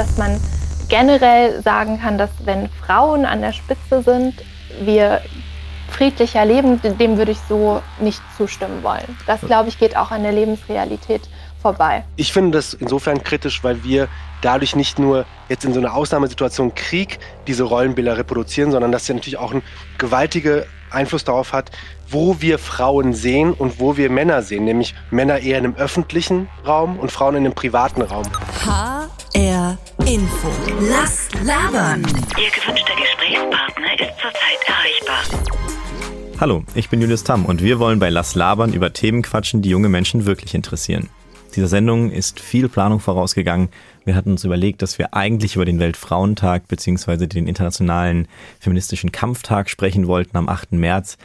dass man generell sagen kann, dass wenn Frauen an der Spitze sind, wir friedlicher leben, dem würde ich so nicht zustimmen wollen. Das, glaube ich, geht auch an der Lebensrealität vorbei. Ich finde das insofern kritisch, weil wir dadurch nicht nur jetzt in so einer Ausnahmesituation Krieg diese Rollenbilder reproduzieren, sondern dass sie natürlich auch einen gewaltigen Einfluss darauf hat, wo wir Frauen sehen und wo wir Männer sehen, nämlich Männer eher in einem öffentlichen Raum und Frauen in einem privaten Raum. HR Info. Lass labern. Ihr gewünschter Gesprächspartner ist zurzeit erreichbar. Hallo, ich bin Julius Tamm und wir wollen bei Lass labern über Themen quatschen, die junge Menschen wirklich interessieren. Dieser Sendung ist viel Planung vorausgegangen. Wir hatten uns überlegt, dass wir eigentlich über den Weltfrauentag bzw. den Internationalen Feministischen Kampftag sprechen wollten am 8. März.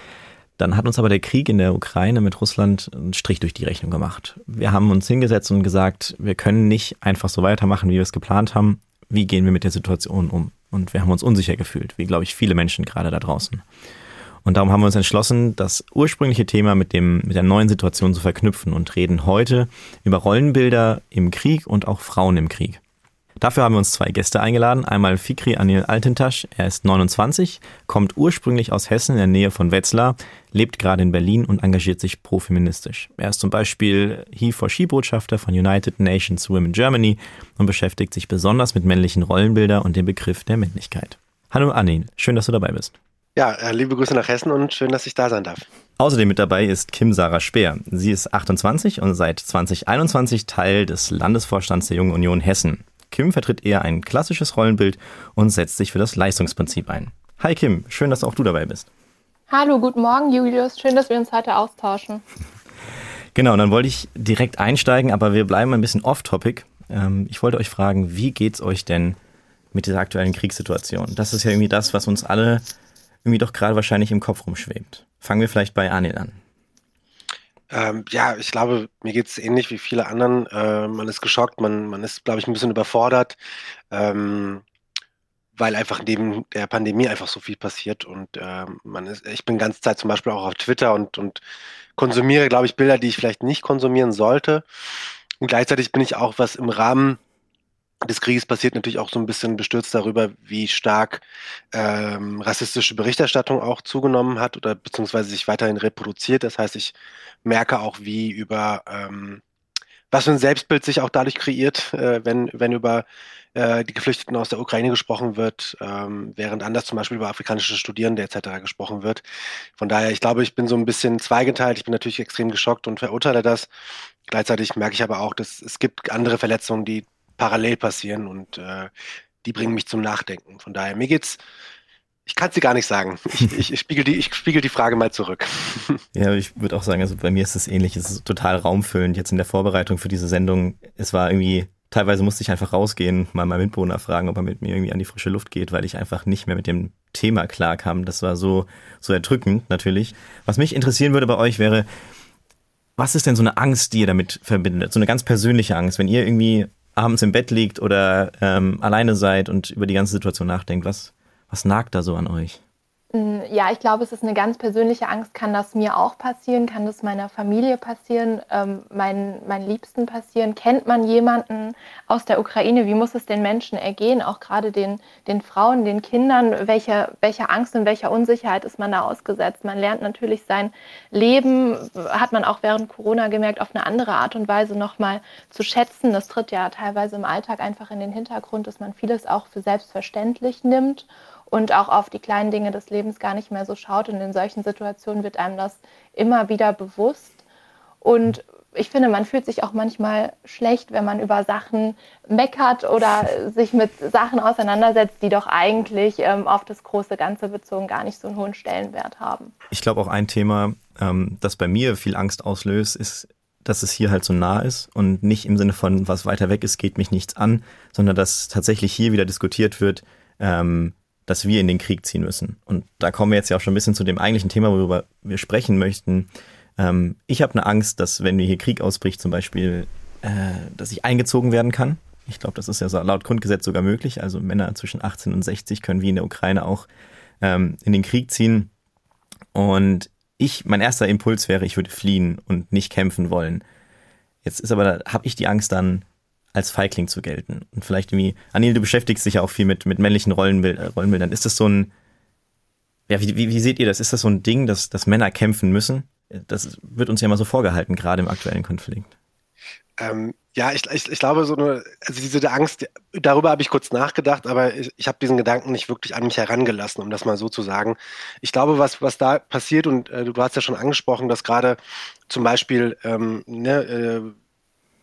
Dann hat uns aber der Krieg in der Ukraine mit Russland einen Strich durch die Rechnung gemacht. Wir haben uns hingesetzt und gesagt, wir können nicht einfach so weitermachen, wie wir es geplant haben. Wie gehen wir mit der Situation um? Und wir haben uns unsicher gefühlt, wie glaube ich viele Menschen gerade da draußen. Und darum haben wir uns entschlossen, das ursprüngliche Thema mit, dem, mit der neuen Situation zu verknüpfen und reden heute über Rollenbilder im Krieg und auch Frauen im Krieg. Dafür haben wir uns zwei Gäste eingeladen. Einmal Fikri Anil Altentasch, er ist 29, kommt ursprünglich aus Hessen in der Nähe von Wetzlar, lebt gerade in Berlin und engagiert sich profeministisch. Er ist zum Beispiel He-for-She-Botschafter von United Nations Women Germany und beschäftigt sich besonders mit männlichen Rollenbildern und dem Begriff der Männlichkeit. Hallo Anil, schön, dass du dabei bist. Ja, äh, liebe Grüße nach Hessen und schön, dass ich da sein darf. Außerdem mit dabei ist Kim Sarah Speer. Sie ist 28 und seit 2021 Teil des Landesvorstands der Jungen Union Hessen. Kim vertritt eher ein klassisches Rollenbild und setzt sich für das Leistungsprinzip ein. Hi Kim, schön, dass auch du dabei bist. Hallo, guten Morgen Julius, schön, dass wir uns heute austauschen. Genau, dann wollte ich direkt einsteigen, aber wir bleiben ein bisschen off-topic. Ähm, ich wollte euch fragen, wie geht's euch denn mit dieser aktuellen Kriegssituation? Das ist ja irgendwie das, was uns alle irgendwie doch gerade wahrscheinlich im Kopf rumschwebt. Fangen wir vielleicht bei Anil an. Ähm, ja, ich glaube, mir geht es ähnlich wie viele anderen. Äh, man ist geschockt, man, man ist, glaube ich, ein bisschen überfordert, ähm, weil einfach neben der Pandemie einfach so viel passiert. Und äh, man ist, ich bin ganze Zeit zum Beispiel auch auf Twitter und, und konsumiere, glaube ich, Bilder, die ich vielleicht nicht konsumieren sollte. Und gleichzeitig bin ich auch, was im Rahmen des Krieges passiert natürlich auch so ein bisschen bestürzt darüber, wie stark ähm, rassistische Berichterstattung auch zugenommen hat oder beziehungsweise sich weiterhin reproduziert. Das heißt, ich merke auch, wie über ähm, was für ein Selbstbild sich auch dadurch kreiert, äh, wenn, wenn über äh, die Geflüchteten aus der Ukraine gesprochen wird, ähm, während anders zum Beispiel über afrikanische Studierende etc. gesprochen wird. Von daher, ich glaube, ich bin so ein bisschen zweigeteilt. Ich bin natürlich extrem geschockt und verurteile das. Gleichzeitig merke ich aber auch, dass es gibt andere Verletzungen, die parallel passieren und äh, die bringen mich zum Nachdenken. Von daher, mir geht's, ich kann es dir gar nicht sagen. Ich, ich, spiegel die, ich spiegel die Frage mal zurück. Ja, ich würde auch sagen, also bei mir ist es ähnlich. Es ist total raumfüllend. Jetzt in der Vorbereitung für diese Sendung, es war irgendwie, teilweise musste ich einfach rausgehen, mal meinen Mitbewohner fragen, ob er mit mir irgendwie an die frische Luft geht, weil ich einfach nicht mehr mit dem Thema klarkam. Das war so, so erdrückend natürlich. Was mich interessieren würde bei euch wäre, was ist denn so eine Angst, die ihr damit verbindet? So eine ganz persönliche Angst, wenn ihr irgendwie abends im Bett liegt oder ähm, alleine seid und über die ganze Situation nachdenkt, was, was nagt da so an euch? Mm, ja, ich glaube, es ist eine ganz persönliche Angst. Kann das mir auch passieren? Kann das meiner Familie passieren? Ähm, mein, meinen Liebsten passieren? Kennt man jemanden aus der Ukraine? Wie muss es den Menschen ergehen? Auch gerade den, den Frauen, den Kindern? Welche, welche Angst und welcher Unsicherheit ist man da ausgesetzt? Man lernt natürlich sein Leben, hat man auch während Corona gemerkt, auf eine andere Art und Weise nochmal zu schätzen. Das tritt ja teilweise im Alltag einfach in den Hintergrund, dass man vieles auch für selbstverständlich nimmt und auch auf die kleinen Dinge des Lebens gar nicht mehr so schaut. Und in solchen Situationen wird einem das immer wieder bewusst. Und ich finde, man fühlt sich auch manchmal schlecht, wenn man über Sachen meckert oder sich mit Sachen auseinandersetzt, die doch eigentlich ähm, auf das große Ganze bezogen gar nicht so einen hohen Stellenwert haben. Ich glaube auch ein Thema, ähm, das bei mir viel Angst auslöst, ist, dass es hier halt so nah ist und nicht im Sinne von, was weiter weg ist, geht mich nichts an, sondern dass tatsächlich hier wieder diskutiert wird, ähm, dass wir in den Krieg ziehen müssen. Und da kommen wir jetzt ja auch schon ein bisschen zu dem eigentlichen Thema, worüber wir sprechen möchten. Ähm, ich habe eine Angst, dass wenn hier Krieg ausbricht, zum Beispiel, äh, dass ich eingezogen werden kann. Ich glaube, das ist ja laut Grundgesetz sogar möglich. Also Männer zwischen 18 und 60 können wie in der Ukraine auch ähm, in den Krieg ziehen. Und ich, mein erster Impuls wäre, ich würde fliehen und nicht kämpfen wollen. Jetzt ist aber, da habe ich die Angst dann, als Feigling zu gelten. Und vielleicht irgendwie, Anil, du beschäftigst dich ja auch viel mit, mit männlichen Rollenbild, äh, Rollenbildern. Ist das so ein, ja, wie, wie, wie seht ihr das? Ist das so ein Ding, dass, dass Männer kämpfen müssen? Das wird uns ja immer so vorgehalten, gerade im aktuellen Konflikt. Ähm, ja, ich, ich, ich glaube, so eine, also diese Angst, darüber habe ich kurz nachgedacht, aber ich, ich habe diesen Gedanken nicht wirklich an mich herangelassen, um das mal so zu sagen. Ich glaube, was, was da passiert, und äh, du hast ja schon angesprochen, dass gerade zum Beispiel ähm, ne, äh,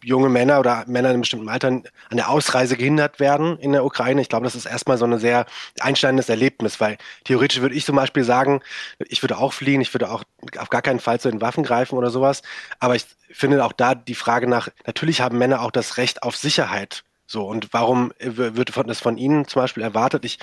junge Männer oder Männer in bestimmten Altern an der Ausreise gehindert werden in der Ukraine. Ich glaube, das ist erstmal so ein sehr einschneidendes Erlebnis, weil theoretisch würde ich zum Beispiel sagen, ich würde auch fliehen, ich würde auch auf gar keinen Fall zu den Waffen greifen oder sowas. Aber ich finde auch da die Frage nach, natürlich haben Männer auch das Recht auf Sicherheit. So, und warum wird das von Ihnen zum Beispiel erwartet? Ich,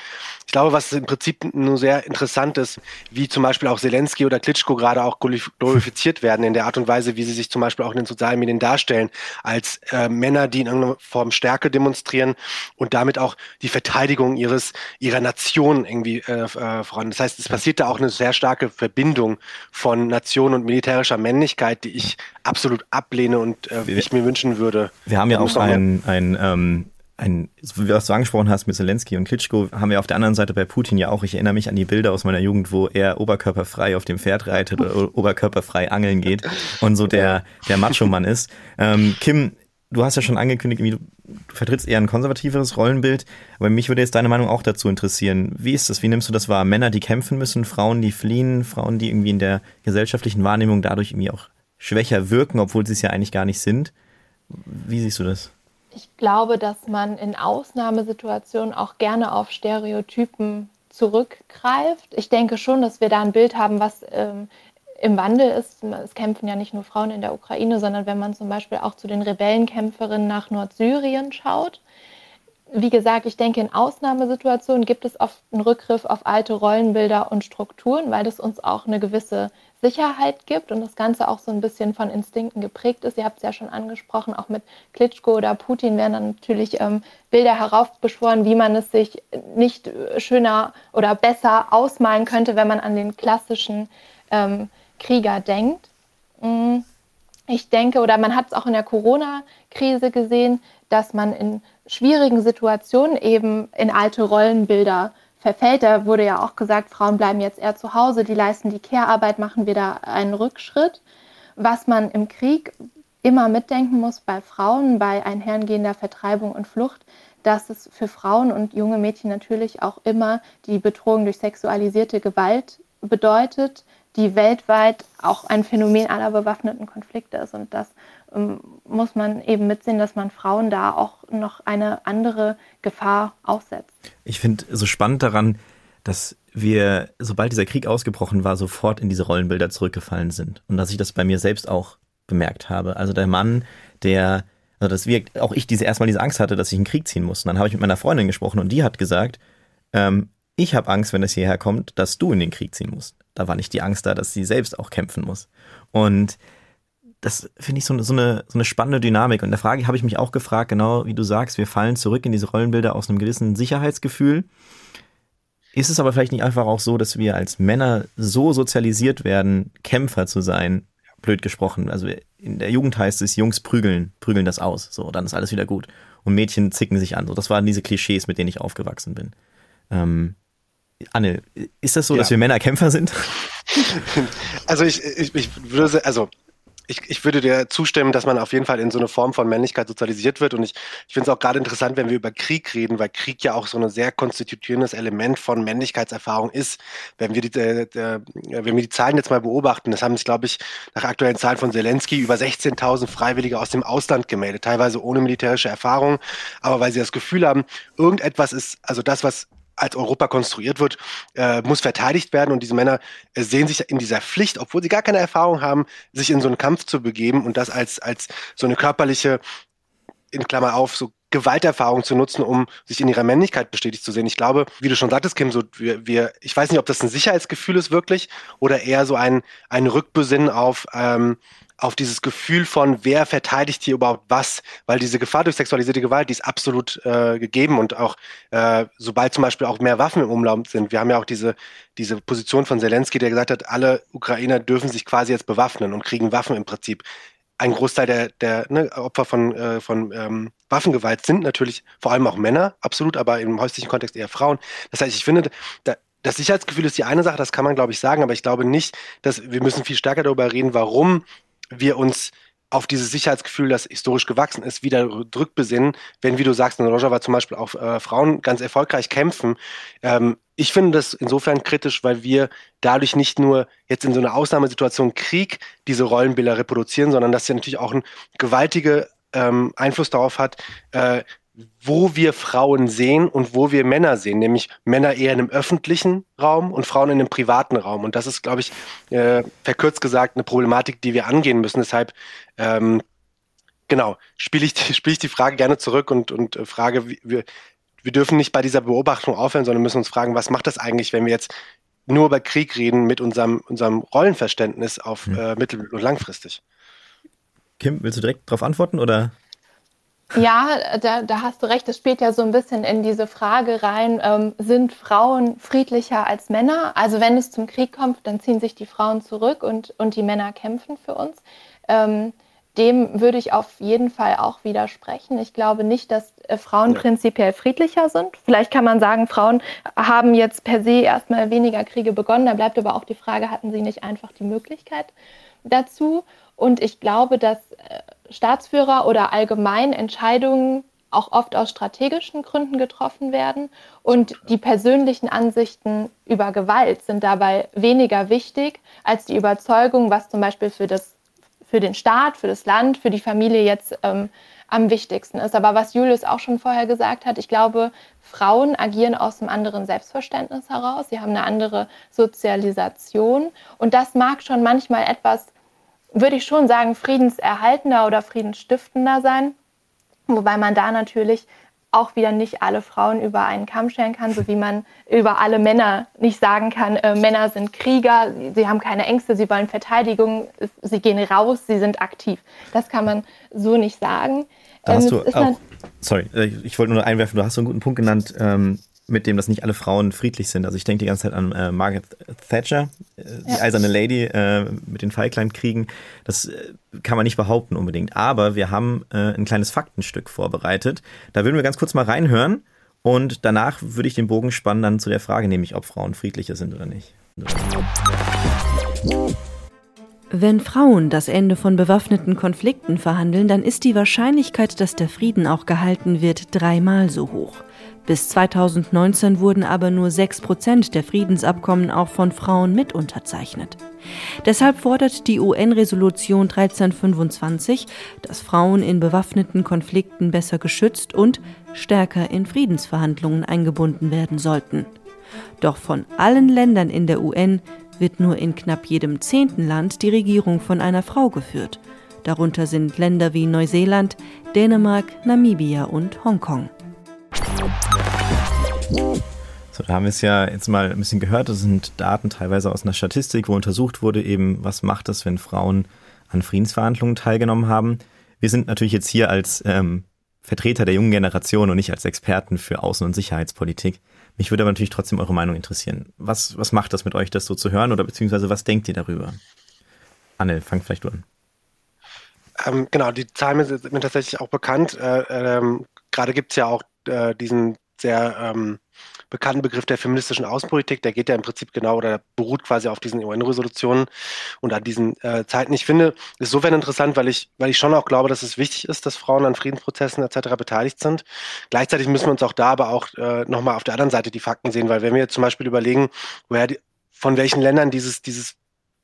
ich glaube, was im Prinzip nur sehr interessant ist, wie zum Beispiel auch Zelensky oder Klitschko gerade auch glorifiziert werden in der Art und Weise, wie sie sich zum Beispiel auch in den sozialen Medien darstellen, als äh, Männer, die in irgendeiner Form Stärke demonstrieren und damit auch die Verteidigung ihres, ihrer Nation irgendwie äh, äh, voran. Das heißt, es passiert da auch eine sehr starke Verbindung von Nation und militärischer Männlichkeit, die ich absolut ablehne und äh, ich mir wünschen würde. Wir haben ja auch ein, ein ähm ein, was du angesprochen hast mit Zelensky und Klitschko, haben wir auf der anderen Seite bei Putin ja auch. Ich erinnere mich an die Bilder aus meiner Jugend, wo er oberkörperfrei auf dem Pferd reitet oder oberkörperfrei angeln geht und so der, der Macho-Mann ist. Ähm, Kim, du hast ja schon angekündigt, du, du vertrittst eher ein konservativeres Rollenbild, aber mich würde jetzt deine Meinung auch dazu interessieren. Wie ist das? Wie nimmst du das wahr? Männer, die kämpfen müssen, Frauen, die fliehen, Frauen, die irgendwie in der gesellschaftlichen Wahrnehmung dadurch irgendwie auch schwächer wirken, obwohl sie es ja eigentlich gar nicht sind. Wie siehst du das? Ich glaube, dass man in Ausnahmesituationen auch gerne auf Stereotypen zurückgreift. Ich denke schon, dass wir da ein Bild haben, was ähm, im Wandel ist. Es kämpfen ja nicht nur Frauen in der Ukraine, sondern wenn man zum Beispiel auch zu den Rebellenkämpferinnen nach Nordsyrien schaut. Wie gesagt, ich denke, in Ausnahmesituationen gibt es oft einen Rückgriff auf alte Rollenbilder und Strukturen, weil das uns auch eine gewisse Sicherheit gibt und das Ganze auch so ein bisschen von Instinkten geprägt ist. Ihr habt es ja schon angesprochen, auch mit Klitschko oder Putin werden dann natürlich ähm, Bilder heraufbeschworen, wie man es sich nicht schöner oder besser ausmalen könnte, wenn man an den klassischen ähm, Krieger denkt. Mm, ich denke, oder man hat es auch in der Corona-Krise gesehen, dass man in schwierigen Situationen eben in alte Rollenbilder verfällt. Da wurde ja auch gesagt, Frauen bleiben jetzt eher zu Hause, die leisten die Care-Arbeit, machen wir da einen Rückschritt. Was man im Krieg immer mitdenken muss bei Frauen, bei einhergehender Vertreibung und Flucht, dass es für Frauen und junge Mädchen natürlich auch immer die Bedrohung durch sexualisierte Gewalt bedeutet, die weltweit auch ein Phänomen aller bewaffneten Konflikte ist. Und das ähm, muss man eben mitsehen, dass man Frauen da auch noch eine andere Gefahr aussetzt. Ich finde so spannend daran, dass wir, sobald dieser Krieg ausgebrochen war, sofort in diese Rollenbilder zurückgefallen sind. Und dass ich das bei mir selbst auch bemerkt habe. Also der Mann, der, also dass wir, auch ich diese erstmal diese Angst hatte, dass ich in den Krieg ziehen muss. Und dann habe ich mit meiner Freundin gesprochen und die hat gesagt, ähm, ich habe Angst, wenn es hierher kommt, dass du in den Krieg ziehen musst. Da war nicht die Angst da, dass sie selbst auch kämpfen muss. Und das finde ich so, so, eine, so eine spannende Dynamik. Und der Frage habe ich mich auch gefragt, genau wie du sagst, wir fallen zurück in diese Rollenbilder aus einem gewissen Sicherheitsgefühl. Ist es aber vielleicht nicht einfach auch so, dass wir als Männer so sozialisiert werden, Kämpfer zu sein, blöd gesprochen. Also in der Jugend heißt es, Jungs prügeln, prügeln das aus. So, dann ist alles wieder gut. Und Mädchen zicken sich an. So, das waren diese Klischees, mit denen ich aufgewachsen bin. Ähm, Anne, ist das so, ja. dass wir Männer Kämpfer sind? Also ich, ich, ich würde, also ich, ich würde dir zustimmen, dass man auf jeden Fall in so eine Form von Männlichkeit sozialisiert wird. Und ich, ich finde es auch gerade interessant, wenn wir über Krieg reden, weil Krieg ja auch so ein sehr konstituierendes Element von Männlichkeitserfahrung ist. Wenn wir die, äh, äh, wenn wir die Zahlen jetzt mal beobachten, das haben sich, glaube ich, nach aktuellen Zahlen von Zelensky über 16.000 Freiwillige aus dem Ausland gemeldet, teilweise ohne militärische Erfahrung, aber weil sie das Gefühl haben, irgendetwas ist, also das, was als Europa konstruiert wird, äh, muss verteidigt werden. Und diese Männer äh, sehen sich in dieser Pflicht, obwohl sie gar keine Erfahrung haben, sich in so einen Kampf zu begeben und das als, als so eine körperliche, in Klammer auf, so Gewalterfahrung zu nutzen, um sich in ihrer Männlichkeit bestätigt zu sehen. Ich glaube, wie du schon sagtest, Kim, so wir, wir ich weiß nicht, ob das ein Sicherheitsgefühl ist wirklich oder eher so ein, ein Rückbesinnen auf ähm, auf dieses Gefühl von, wer verteidigt hier überhaupt was, weil diese Gefahr durch sexualisierte Gewalt, die ist absolut äh, gegeben und auch äh, sobald zum Beispiel auch mehr Waffen im Umlauf sind, wir haben ja auch diese, diese Position von Zelensky, der gesagt hat, alle Ukrainer dürfen sich quasi jetzt bewaffnen und kriegen Waffen im Prinzip. ein Großteil der, der ne, Opfer von, äh, von ähm, Waffengewalt sind natürlich vor allem auch Männer, absolut, aber im häuslichen Kontext eher Frauen. Das heißt, ich finde, da, das Sicherheitsgefühl ist die eine Sache, das kann man, glaube ich, sagen, aber ich glaube nicht, dass wir müssen viel stärker darüber reden, warum wir uns auf dieses Sicherheitsgefühl, das historisch gewachsen ist, wieder rückbesinnen, wenn, wie du sagst, in Rojava zum Beispiel auch äh, Frauen ganz erfolgreich kämpfen. Ähm, ich finde das insofern kritisch, weil wir dadurch nicht nur jetzt in so einer Ausnahmesituation Krieg diese Rollenbilder reproduzieren, sondern dass sie natürlich auch einen gewaltigen ähm, Einfluss darauf hat, äh, wo wir Frauen sehen und wo wir Männer sehen, nämlich Männer eher in einem öffentlichen Raum und Frauen in einem privaten Raum. Und das ist, glaube ich, äh, verkürzt gesagt, eine Problematik, die wir angehen müssen. Deshalb, ähm, genau, spiele ich, spiel ich die Frage gerne zurück und, und äh, frage, wir, wir dürfen nicht bei dieser Beobachtung aufhören, sondern müssen uns fragen, was macht das eigentlich, wenn wir jetzt nur über Krieg reden mit unserem, unserem Rollenverständnis auf mhm. äh, mittel- und langfristig? Kim, willst du direkt darauf antworten oder? Ja, da, da hast du recht. Es spielt ja so ein bisschen in diese Frage rein, ähm, sind Frauen friedlicher als Männer? Also wenn es zum Krieg kommt, dann ziehen sich die Frauen zurück und, und die Männer kämpfen für uns. Ähm, dem würde ich auf jeden Fall auch widersprechen. Ich glaube nicht, dass äh, Frauen ja. prinzipiell friedlicher sind. Vielleicht kann man sagen, Frauen haben jetzt per se erstmal weniger Kriege begonnen. Da bleibt aber auch die Frage, hatten sie nicht einfach die Möglichkeit dazu? Und ich glaube, dass äh, Staatsführer oder allgemein Entscheidungen auch oft aus strategischen Gründen getroffen werden. Und die persönlichen Ansichten über Gewalt sind dabei weniger wichtig als die Überzeugung, was zum Beispiel für, das, für den Staat, für das Land, für die Familie jetzt ähm, am wichtigsten ist. Aber was Julius auch schon vorher gesagt hat, ich glaube, Frauen agieren aus einem anderen Selbstverständnis heraus. Sie haben eine andere Sozialisation. Und das mag schon manchmal etwas würde ich schon sagen, friedenserhaltender oder friedensstiftender sein. Wobei man da natürlich auch wieder nicht alle Frauen über einen Kamm scheren kann, so wie man über alle Männer nicht sagen kann, äh, Männer sind Krieger, sie haben keine Ängste, sie wollen Verteidigung, sie gehen raus, sie sind aktiv. Das kann man so nicht sagen. Da hast ähm, du auch, sorry, äh, ich wollte nur einwerfen, du hast so einen guten Punkt genannt, ähm, mit dem, dass nicht alle Frauen friedlich sind. Also ich denke die ganze Zeit an äh, Margaret Thatcher, äh, die ja. eiserne Lady äh, mit den Falklandkriegen. Das äh, kann man nicht behaupten unbedingt. Aber wir haben äh, ein kleines Faktenstück vorbereitet. Da würden wir ganz kurz mal reinhören und danach würde ich den Bogen spannen dann zu der Frage, nämlich ob Frauen friedlicher sind oder nicht. Wenn Frauen das Ende von bewaffneten Konflikten verhandeln, dann ist die Wahrscheinlichkeit, dass der Frieden auch gehalten wird, dreimal so hoch. Bis 2019 wurden aber nur 6 Prozent der Friedensabkommen auch von Frauen mit unterzeichnet. Deshalb fordert die UN-Resolution 1325, dass Frauen in bewaffneten Konflikten besser geschützt und stärker in Friedensverhandlungen eingebunden werden sollten. Doch von allen Ländern in der UN wird nur in knapp jedem zehnten Land die Regierung von einer Frau geführt. Darunter sind Länder wie Neuseeland, Dänemark, Namibia und Hongkong. So, da haben wir es ja jetzt mal ein bisschen gehört. Das sind Daten teilweise aus einer Statistik, wo untersucht wurde, eben, was macht es, wenn Frauen an Friedensverhandlungen teilgenommen haben. Wir sind natürlich jetzt hier als ähm, Vertreter der jungen Generation und nicht als Experten für Außen- und Sicherheitspolitik. Mich würde aber natürlich trotzdem eure Meinung interessieren. Was, was macht das mit euch, das so zu hören oder beziehungsweise was denkt ihr darüber? Anne, fang vielleicht du an. Ähm, genau, die Zahlen sind mir tatsächlich auch bekannt. Äh, ähm, Gerade gibt es ja auch äh, diesen sehr ähm, bekannten Begriff der feministischen Außenpolitik. Der geht ja im Prinzip genau oder beruht quasi auf diesen UN-Resolutionen und an diesen äh, Zeiten. Ich finde, ist insofern interessant, weil ich, weil ich schon auch glaube, dass es wichtig ist, dass Frauen an Friedensprozessen etc. beteiligt sind. Gleichzeitig müssen wir uns auch da aber auch äh, nochmal auf der anderen Seite die Fakten sehen, weil wenn wir zum Beispiel überlegen, woher die, von welchen Ländern dieses, dieses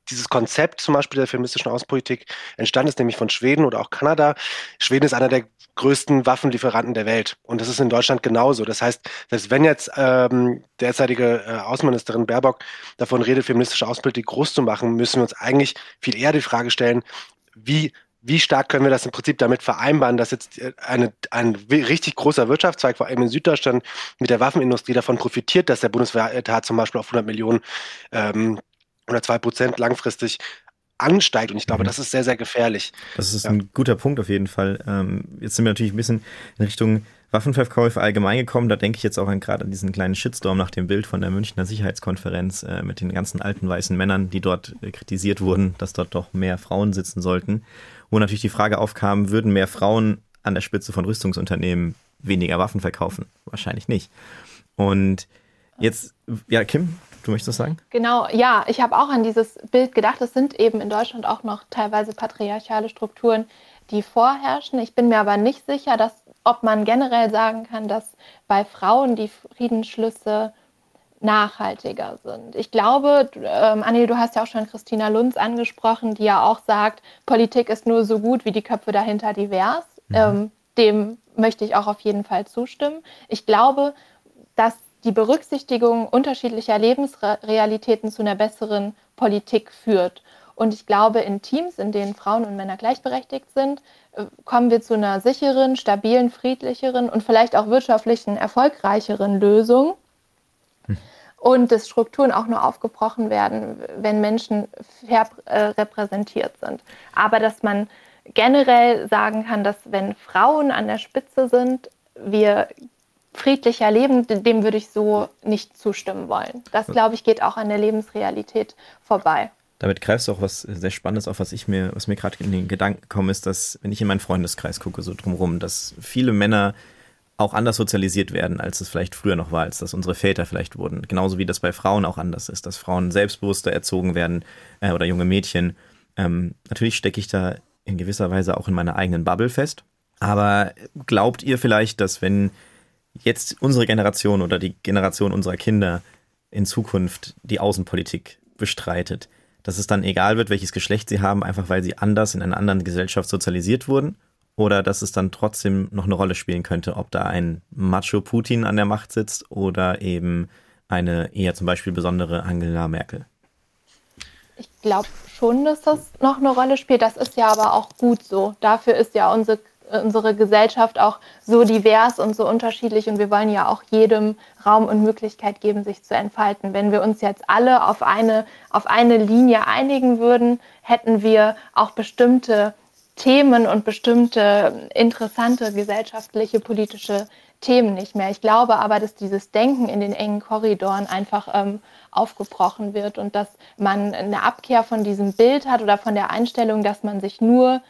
dieses Konzept zum Beispiel der feministischen Außenpolitik entstanden ist, nämlich von Schweden oder auch Kanada. Schweden ist einer der größten Waffenlieferanten der Welt und das ist in Deutschland genauso. Das heißt, dass wenn jetzt ähm, derzeitige äh, Außenministerin Baerbock davon redet, feministische Außenpolitik groß zu machen, müssen wir uns eigentlich viel eher die Frage stellen, wie wie stark können wir das im Prinzip damit vereinbaren, dass jetzt äh, eine, ein richtig großer Wirtschaftszweig, vor allem in Süddeutschland, mit der Waffenindustrie davon profitiert, dass der Bundeswehretat zum Beispiel auf 100 Millionen ähm, oder zwei Prozent langfristig ansteigt. Und ich glaube, mhm. das ist sehr, sehr gefährlich. Das ist ja. ein guter Punkt auf jeden Fall. Ähm, jetzt sind wir natürlich ein bisschen in Richtung Waffenverkäufe allgemein gekommen, da denke ich jetzt auch an, gerade an diesen kleinen Shitstorm nach dem Bild von der Münchner Sicherheitskonferenz äh, mit den ganzen alten weißen Männern, die dort äh, kritisiert wurden, dass dort doch mehr Frauen sitzen sollten. Wo natürlich die Frage aufkam, würden mehr Frauen an der Spitze von Rüstungsunternehmen weniger Waffen verkaufen? Wahrscheinlich nicht. Und jetzt, ja, Kim, du möchtest was sagen? Genau, ja, ich habe auch an dieses Bild gedacht. Es sind eben in Deutschland auch noch teilweise patriarchale Strukturen, die vorherrschen. Ich bin mir aber nicht sicher, dass, ob man generell sagen kann, dass bei Frauen die Friedensschlüsse nachhaltiger sind. Ich glaube, ähm, Anne, du hast ja auch schon Christina Lunz angesprochen, die ja auch sagt, Politik ist nur so gut wie die Köpfe dahinter divers. Mhm. Ähm, dem möchte ich auch auf jeden Fall zustimmen. Ich glaube, dass die Berücksichtigung unterschiedlicher Lebensrealitäten zu einer besseren Politik führt. Und ich glaube, in Teams, in denen Frauen und Männer gleichberechtigt sind, äh, kommen wir zu einer sicheren, stabilen, friedlicheren und vielleicht auch wirtschaftlichen, erfolgreicheren Lösung. Hm. Und dass Strukturen auch nur aufgebrochen werden, wenn Menschen fair äh, repräsentiert sind. Aber dass man generell sagen kann, dass wenn Frauen an der Spitze sind, wir friedlicher leben, dem würde ich so nicht zustimmen wollen. Das, glaube ich, geht auch an der Lebensrealität vorbei. Damit greifst du auch was sehr Spannendes auf, was ich mir, was mir gerade in den Gedanken gekommen ist, dass, wenn ich in meinen Freundeskreis gucke, so drumherum, dass viele Männer auch anders sozialisiert werden, als es vielleicht früher noch war, als das unsere Väter vielleicht wurden. Genauso wie das bei Frauen auch anders ist, dass Frauen selbstbewusster erzogen werden äh, oder junge Mädchen. Ähm, natürlich stecke ich da in gewisser Weise auch in meiner eigenen Bubble fest. Aber glaubt ihr vielleicht, dass wenn jetzt unsere Generation oder die Generation unserer Kinder in Zukunft die Außenpolitik bestreitet, dass es dann egal wird, welches Geschlecht sie haben, einfach weil sie anders in einer anderen Gesellschaft sozialisiert wurden? Oder dass es dann trotzdem noch eine Rolle spielen könnte, ob da ein Macho Putin an der Macht sitzt oder eben eine eher zum Beispiel besondere Angela Merkel? Ich glaube schon, dass das noch eine Rolle spielt. Das ist ja aber auch gut so. Dafür ist ja unsere unsere Gesellschaft auch so divers und so unterschiedlich und wir wollen ja auch jedem Raum und Möglichkeit geben, sich zu entfalten. Wenn wir uns jetzt alle auf eine, auf eine Linie einigen würden, hätten wir auch bestimmte Themen und bestimmte interessante gesellschaftliche, politische Themen nicht mehr. Ich glaube aber, dass dieses Denken in den engen Korridoren einfach ähm, aufgebrochen wird und dass man eine Abkehr von diesem Bild hat oder von der Einstellung, dass man sich nur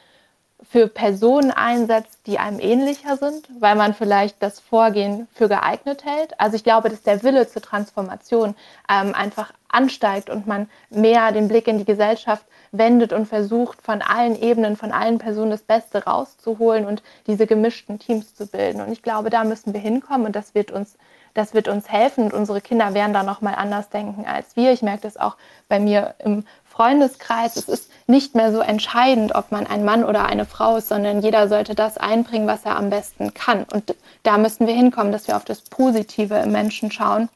für Personen einsetzt, die einem ähnlicher sind, weil man vielleicht das Vorgehen für geeignet hält. Also ich glaube, dass der Wille zur Transformation ähm, einfach ansteigt und man mehr den Blick in die Gesellschaft wendet und versucht, von allen Ebenen, von allen Personen das Beste rauszuholen und diese gemischten Teams zu bilden. Und ich glaube, da müssen wir hinkommen und das wird uns das wird uns helfen und unsere Kinder werden da noch mal anders denken als wir. Ich merke das auch bei mir im Freundeskreis. Es ist nicht mehr so entscheidend, ob man ein Mann oder eine Frau ist, sondern jeder sollte das einbringen, was er am besten kann. Und da müssen wir hinkommen, dass wir auf das Positive im Menschen schauen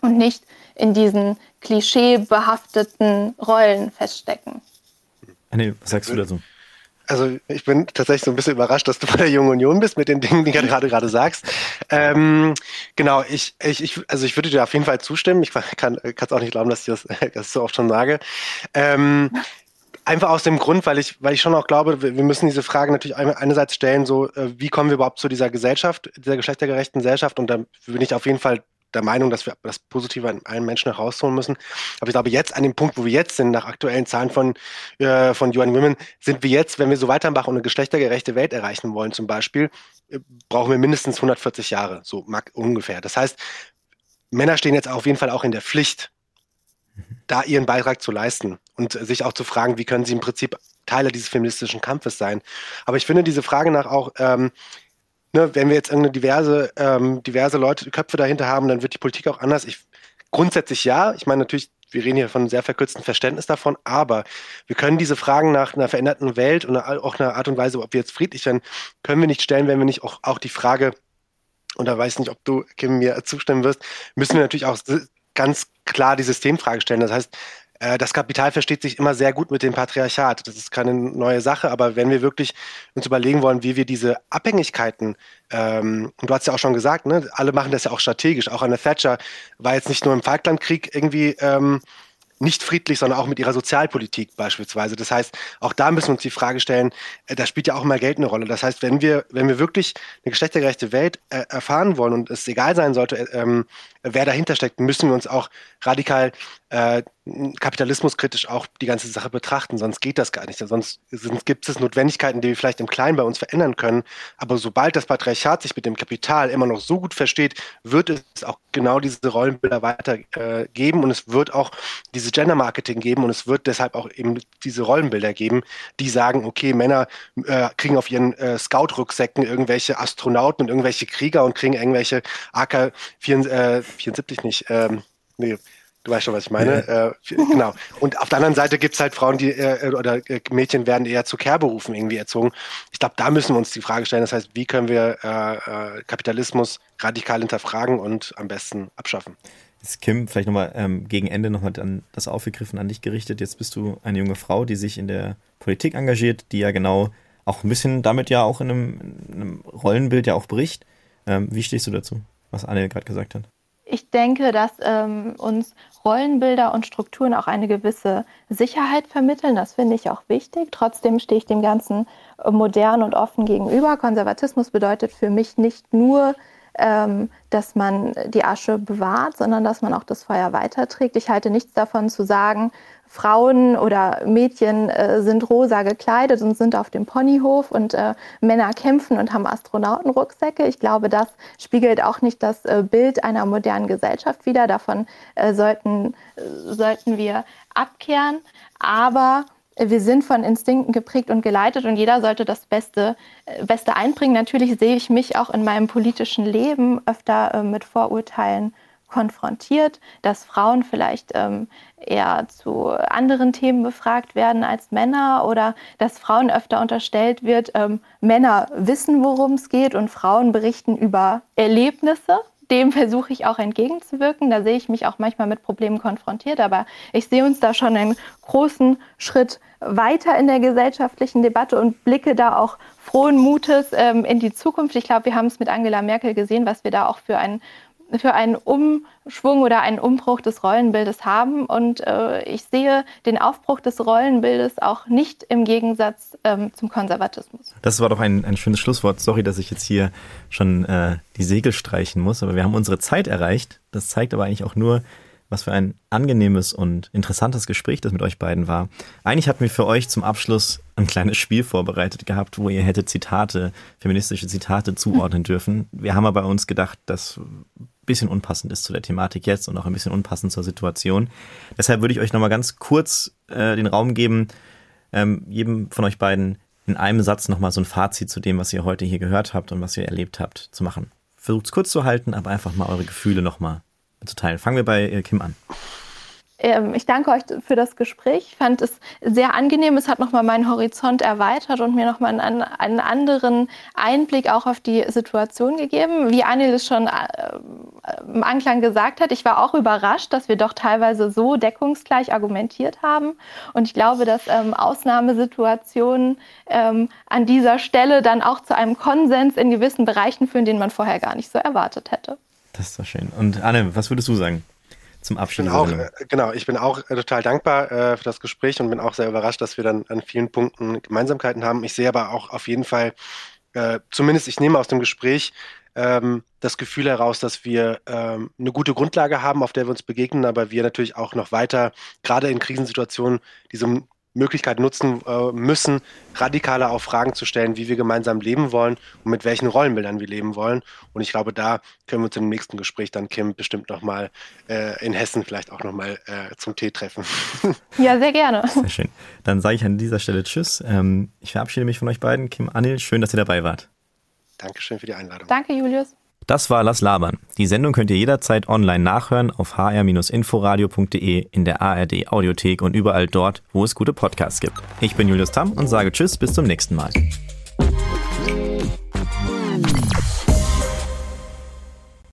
und nicht in diesen klischeebehafteten Rollen feststecken. Anne, was sagst du dazu? Also ich bin tatsächlich so ein bisschen überrascht, dass du bei der Jungen Union bist mit den Dingen, die du gerade gerade sagst. Ähm, genau, ich, ich, ich, also ich würde dir auf jeden Fall zustimmen. Ich kann es auch nicht glauben, dass ich das, das so oft schon sage. Ähm, einfach aus dem Grund, weil ich, weil ich schon auch glaube, wir müssen diese Frage natürlich einerseits stellen, so äh, wie kommen wir überhaupt zu dieser Gesellschaft, dieser geschlechtergerechten Gesellschaft? Und da bin ich auf jeden Fall der Meinung, dass wir das Positive an allen Menschen herausholen müssen. Aber ich glaube, jetzt an dem Punkt, wo wir jetzt sind, nach aktuellen Zahlen von, äh, von UN Women, sind wir jetzt, wenn wir so weitermachen und eine geschlechtergerechte Welt erreichen wollen, zum Beispiel, äh, brauchen wir mindestens 140 Jahre, so ungefähr. Das heißt, Männer stehen jetzt auf jeden Fall auch in der Pflicht, da ihren Beitrag zu leisten und sich auch zu fragen, wie können sie im Prinzip Teile dieses feministischen Kampfes sein. Aber ich finde diese Frage nach auch, ähm, ne, wenn wir jetzt irgendeine diverse, ähm, diverse Leute, Köpfe dahinter haben, dann wird die Politik auch anders. Ich, grundsätzlich ja. Ich meine natürlich, wir reden hier von einem sehr verkürzten Verständnis davon, aber wir können diese Fragen nach einer veränderten Welt und auch einer Art und Weise, ob wir jetzt friedlich werden, können wir nicht stellen, wenn wir nicht auch, auch die Frage, und da weiß ich nicht, ob du, Kim, mir zustimmen wirst, müssen wir natürlich auch ganz klar die Systemfrage stellen. Das heißt, das Kapital versteht sich immer sehr gut mit dem Patriarchat. Das ist keine neue Sache, aber wenn wir wirklich uns überlegen wollen, wie wir diese Abhängigkeiten, ähm, und du hast ja auch schon gesagt, ne, alle machen das ja auch strategisch. Auch Anne Thatcher war jetzt nicht nur im Falklandkrieg irgendwie ähm, nicht friedlich, sondern auch mit ihrer Sozialpolitik beispielsweise. Das heißt, auch da müssen wir uns die Frage stellen, äh, da spielt ja auch mal Geld eine Rolle. Das heißt, wenn wir, wenn wir wirklich eine geschlechtergerechte Welt äh, erfahren wollen und es egal sein sollte, äh, ähm, wer dahinter steckt, müssen wir uns auch radikal äh, kapitalismuskritisch auch die ganze Sache betrachten, sonst geht das gar nicht. Sonst, sonst gibt es Notwendigkeiten, die wir vielleicht im Kleinen bei uns verändern können. Aber sobald das Patriarchat sich mit dem Kapital immer noch so gut versteht, wird es auch genau diese Rollenbilder weitergeben äh, und es wird auch diese Gender Marketing geben und es wird deshalb auch eben diese Rollenbilder geben, die sagen, okay, Männer äh, kriegen auf ihren äh, Scout-Rücksäcken irgendwelche Astronauten und irgendwelche Krieger und kriegen irgendwelche AK-74 nicht, ähm, nee, Du weißt schon, was ich meine. Ja. Äh, genau. Und auf der anderen Seite gibt es halt Frauen, die äh, oder äh, Mädchen werden eher zu Care-Berufen irgendwie erzogen. Ich glaube, da müssen wir uns die Frage stellen. Das heißt, wie können wir äh, äh, Kapitalismus radikal hinterfragen und am besten abschaffen? Jetzt Kim, vielleicht nochmal ähm, gegen Ende nochmal dann das aufgegriffen an dich gerichtet. Jetzt bist du eine junge Frau, die sich in der Politik engagiert, die ja genau auch ein bisschen damit ja auch in einem, in einem Rollenbild ja auch bricht. Ähm, wie stehst du dazu, was Anne gerade gesagt hat? Ich denke, dass ähm, uns Rollenbilder und Strukturen auch eine gewisse Sicherheit vermitteln. Das finde ich auch wichtig. Trotzdem stehe ich dem Ganzen äh, modern und offen gegenüber. Konservatismus bedeutet für mich nicht nur ähm, dass man die Asche bewahrt, sondern dass man auch das Feuer weiterträgt. Ich halte nichts davon zu sagen, Frauen oder Mädchen äh, sind rosa gekleidet und sind auf dem Ponyhof und äh, Männer kämpfen und haben Astronautenrucksäcke. Ich glaube, das spiegelt auch nicht das äh, Bild einer modernen Gesellschaft wider. Davon äh, sollten, äh, sollten wir abkehren. Aber wir sind von Instinkten geprägt und geleitet und jeder sollte das Beste, äh, Beste einbringen. Natürlich sehe ich mich auch in meinem politischen Leben öfter äh, mit Vorurteilen konfrontiert, dass Frauen vielleicht ähm, eher zu anderen Themen befragt werden als Männer oder dass Frauen öfter unterstellt wird, ähm, Männer wissen, worum es geht und Frauen berichten über Erlebnisse dem versuche ich auch entgegenzuwirken. Da sehe ich mich auch manchmal mit Problemen konfrontiert, aber ich sehe uns da schon einen großen Schritt weiter in der gesellschaftlichen Debatte und blicke da auch frohen Mutes ähm, in die Zukunft. Ich glaube, wir haben es mit Angela Merkel gesehen, was wir da auch für ein für einen Umschwung oder einen Umbruch des Rollenbildes haben. Und äh, ich sehe den Aufbruch des Rollenbildes auch nicht im Gegensatz ähm, zum Konservatismus. Das war doch ein, ein schönes Schlusswort. Sorry, dass ich jetzt hier schon äh, die Segel streichen muss, aber wir haben unsere Zeit erreicht. Das zeigt aber eigentlich auch nur, was für ein angenehmes und interessantes Gespräch das mit euch beiden war. Eigentlich hatten wir für euch zum Abschluss ein kleines Spiel vorbereitet gehabt, wo ihr hättet Zitate, feministische Zitate zuordnen dürfen. Wir haben aber bei uns gedacht, das bisschen unpassend ist zu der Thematik jetzt und auch ein bisschen unpassend zur Situation. Deshalb würde ich euch nochmal ganz kurz äh, den Raum geben, ähm, jedem von euch beiden in einem Satz nochmal so ein Fazit zu dem, was ihr heute hier gehört habt und was ihr erlebt habt, zu machen. Versucht es kurz zu halten, aber einfach mal eure Gefühle nochmal zu teilen. Fangen wir bei äh, Kim an. Ähm, ich danke euch für das Gespräch. Ich fand es sehr angenehm. Es hat nochmal meinen Horizont erweitert und mir nochmal einen, einen anderen Einblick auch auf die Situation gegeben. Wie Anil es schon äh, im Anklang gesagt hat, ich war auch überrascht, dass wir doch teilweise so deckungsgleich argumentiert haben. Und ich glaube, dass ähm, Ausnahmesituationen ähm, an dieser Stelle dann auch zu einem Konsens in gewissen Bereichen führen, den man vorher gar nicht so erwartet hätte. Das ist doch schön. Und Anne, was würdest du sagen? Zum Abschluss. Ich auch, äh, genau, ich bin auch äh, total dankbar äh, für das Gespräch und bin auch sehr überrascht, dass wir dann an vielen Punkten Gemeinsamkeiten haben. Ich sehe aber auch auf jeden Fall, äh, zumindest ich nehme aus dem Gespräch ähm, das Gefühl heraus, dass wir ähm, eine gute Grundlage haben, auf der wir uns begegnen, aber wir natürlich auch noch weiter, gerade in Krisensituationen, diese Möglichkeit nutzen äh, müssen, radikaler auf Fragen zu stellen, wie wir gemeinsam leben wollen und mit welchen Rollenbildern wir leben wollen. Und ich glaube, da können wir uns im nächsten Gespräch dann, Kim, bestimmt nochmal äh, in Hessen vielleicht auch nochmal äh, zum Tee treffen. Ja, sehr gerne. Sehr schön. Dann sage ich an dieser Stelle Tschüss. Ähm, ich verabschiede mich von euch beiden. Kim, Anil, schön, dass ihr dabei wart. Dankeschön für die Einladung. Danke, Julius. Das war Lass Labern. Die Sendung könnt ihr jederzeit online nachhören auf hr-inforadio.de, in der ARD Audiothek und überall dort, wo es gute Podcasts gibt. Ich bin Julius Tamm und sage Tschüss, bis zum nächsten Mal.